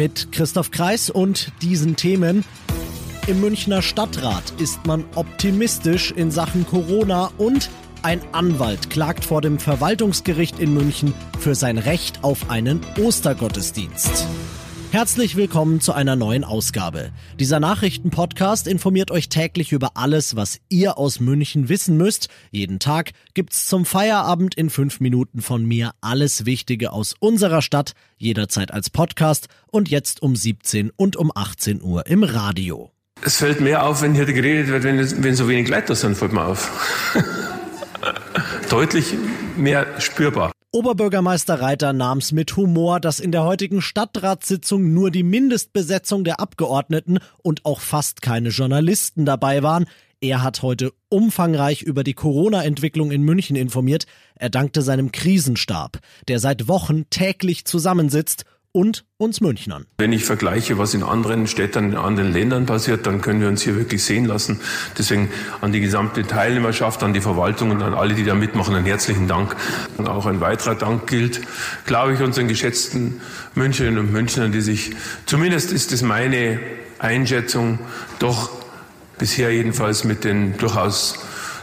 Mit Christoph Kreis und diesen Themen. Im Münchner Stadtrat ist man optimistisch in Sachen Corona und ein Anwalt klagt vor dem Verwaltungsgericht in München für sein Recht auf einen Ostergottesdienst. Herzlich willkommen zu einer neuen Ausgabe. Dieser Nachrichtenpodcast informiert euch täglich über alles, was ihr aus München wissen müsst. Jeden Tag gibt's zum Feierabend in fünf Minuten von mir alles Wichtige aus unserer Stadt, jederzeit als Podcast und jetzt um 17 und um 18 Uhr im Radio. Es fällt mehr auf, wenn hier geredet wird, wenn, wenn so wenig Leute sind, fällt mir auf. Deutlich mehr spürbar. Oberbürgermeister Reiter nahm's mit Humor, dass in der heutigen Stadtratssitzung nur die Mindestbesetzung der Abgeordneten und auch fast keine Journalisten dabei waren. Er hat heute umfangreich über die Corona-Entwicklung in München informiert. Er dankte seinem Krisenstab, der seit Wochen täglich zusammensitzt und uns Münchnern. Wenn ich vergleiche, was in anderen Städten, in anderen Ländern passiert, dann können wir uns hier wirklich sehen lassen. Deswegen an die gesamte Teilnehmerschaft, an die Verwaltung und an alle, die da mitmachen, einen herzlichen Dank. Und auch ein weiterer Dank gilt, glaube ich, unseren geschätzten Münchnerinnen und Münchnern, die sich, zumindest ist es meine Einschätzung, doch bisher jedenfalls mit den durchaus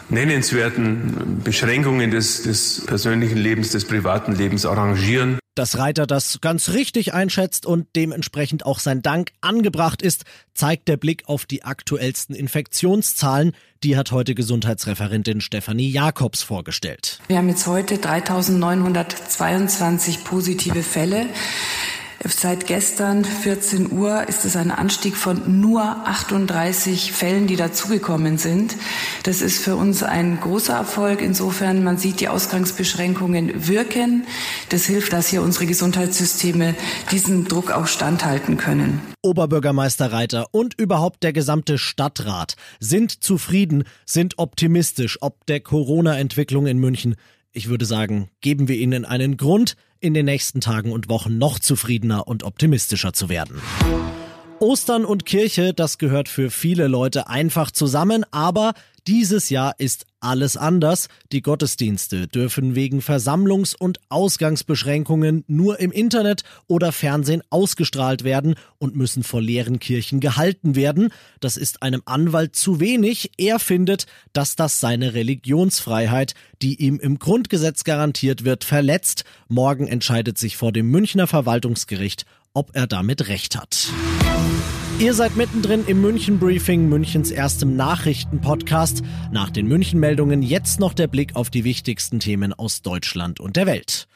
nennenswerten Beschränkungen des, des persönlichen Lebens, des privaten Lebens arrangieren. Dass Reiter das ganz richtig einschätzt und dementsprechend auch sein Dank angebracht ist, zeigt der Blick auf die aktuellsten Infektionszahlen. Die hat heute Gesundheitsreferentin Stefanie Jakobs vorgestellt. Wir haben jetzt heute 3922 positive Fälle. Seit gestern 14 Uhr ist es ein Anstieg von nur 38 Fällen, die dazugekommen sind. Das ist für uns ein großer Erfolg. Insofern, man sieht, die Ausgangsbeschränkungen wirken. Das hilft, dass hier unsere Gesundheitssysteme diesem Druck auch standhalten können. Oberbürgermeister Reiter und überhaupt der gesamte Stadtrat sind zufrieden, sind optimistisch ob der Corona-Entwicklung in München. Ich würde sagen, geben wir ihnen einen Grund, in den nächsten Tagen und Wochen noch zufriedener und optimistischer zu werden. Ostern und Kirche, das gehört für viele Leute einfach zusammen, aber dieses Jahr ist alles anders. Die Gottesdienste dürfen wegen Versammlungs- und Ausgangsbeschränkungen nur im Internet oder Fernsehen ausgestrahlt werden und müssen vor leeren Kirchen gehalten werden. Das ist einem Anwalt zu wenig. Er findet, dass das seine Religionsfreiheit, die ihm im Grundgesetz garantiert wird, verletzt. Morgen entscheidet sich vor dem Münchner Verwaltungsgericht, ob er damit recht hat. Ihr seid mittendrin im München Briefing, Münchens erstem Nachrichtenpodcast. Nach den München-Meldungen jetzt noch der Blick auf die wichtigsten Themen aus Deutschland und der Welt.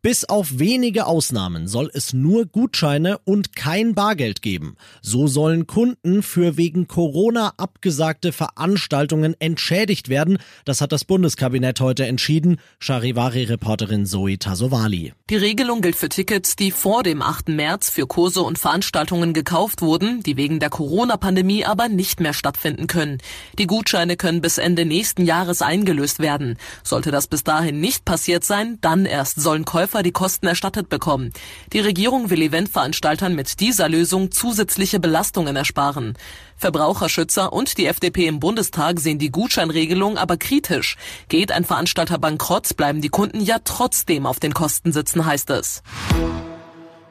Bis auf wenige Ausnahmen soll es nur Gutscheine und kein Bargeld geben. So sollen Kunden für wegen Corona abgesagte Veranstaltungen entschädigt werden. Das hat das Bundeskabinett heute entschieden. Charivari-Reporterin Zoe Tasovali. Die Regelung gilt für Tickets, die vor dem 8. März für Kurse und Veranstaltungen gekauft wurden, die wegen der Corona-Pandemie aber nicht mehr stattfinden können. Die Gutscheine können bis Ende nächsten Jahres eingelöst werden. Sollte das bis dahin nicht passiert sein, dann erst sollen Käufer Käufer die Kosten erstattet bekommen. Die Regierung will Eventveranstaltern mit dieser Lösung zusätzliche Belastungen ersparen. Verbraucherschützer und die FDP im Bundestag sehen die Gutscheinregelung aber kritisch. Geht ein Veranstalter bankrott, bleiben die Kunden ja trotzdem auf den Kosten sitzen, heißt es.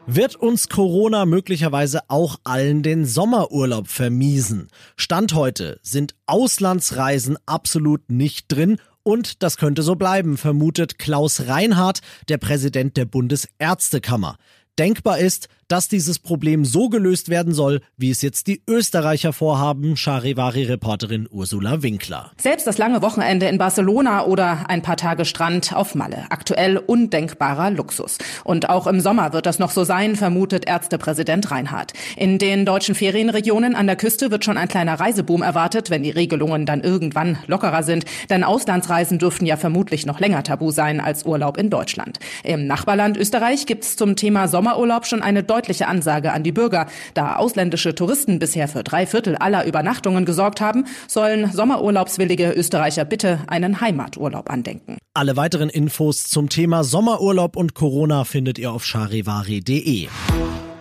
Wird uns Corona möglicherweise auch allen den Sommerurlaub vermiesen? Stand heute sind Auslandsreisen absolut nicht drin und das könnte so bleiben, vermutet Klaus Reinhardt, der Präsident der Bundesärztekammer. Denkbar ist, dass dieses Problem so gelöst werden soll, wie es jetzt die Österreicher vorhaben, Charivari-Reporterin Ursula Winkler. Selbst das lange Wochenende in Barcelona oder ein paar Tage Strand auf Malle. Aktuell undenkbarer Luxus. Und auch im Sommer wird das noch so sein, vermutet Ärztepräsident Reinhardt. In den deutschen Ferienregionen an der Küste wird schon ein kleiner Reiseboom erwartet, wenn die Regelungen dann irgendwann lockerer sind. Denn Auslandsreisen dürften ja vermutlich noch länger tabu sein als Urlaub in Deutschland. Im Nachbarland Österreich gibt es zum Thema Sommer Sommerurlaub schon eine deutliche Ansage an die Bürger. Da ausländische Touristen bisher für drei Viertel aller Übernachtungen gesorgt haben, sollen Sommerurlaubswillige Österreicher bitte einen Heimaturlaub andenken. Alle weiteren Infos zum Thema Sommerurlaub und Corona findet ihr auf charivari.de.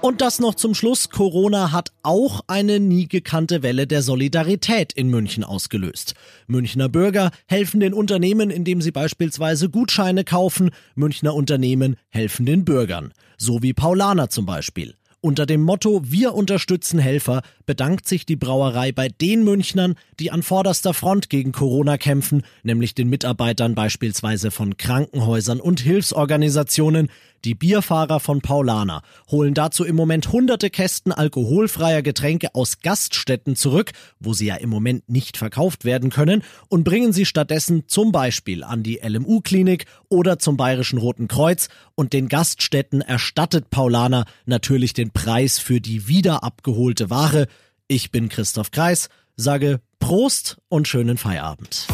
Und das noch zum Schluss. Corona hat auch eine nie gekannte Welle der Solidarität in München ausgelöst. Münchner Bürger helfen den Unternehmen, indem sie beispielsweise Gutscheine kaufen. Münchner Unternehmen helfen den Bürgern. So wie Paulaner zum Beispiel. Unter dem Motto Wir unterstützen Helfer bedankt sich die Brauerei bei den Münchnern, die an vorderster Front gegen Corona kämpfen, nämlich den Mitarbeitern beispielsweise von Krankenhäusern und Hilfsorganisationen. Die Bierfahrer von Paulaner holen dazu im Moment hunderte Kästen alkoholfreier Getränke aus Gaststätten zurück, wo sie ja im Moment nicht verkauft werden können, und bringen sie stattdessen zum Beispiel an die LMU-Klinik oder zum Bayerischen Roten Kreuz und den Gaststätten erstattet Paulaner natürlich den Preis für die wieder abgeholte Ware. Ich bin Christoph Kreis, sage Prost und schönen Feierabend.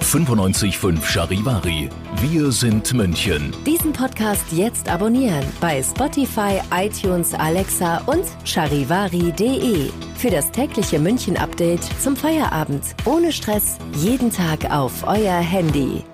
95.5 Charivari. Wir sind München. Diesen Podcast jetzt abonnieren bei Spotify, iTunes, Alexa und charivari.de. Für das tägliche München-Update zum Feierabend. Ohne Stress, jeden Tag auf euer Handy.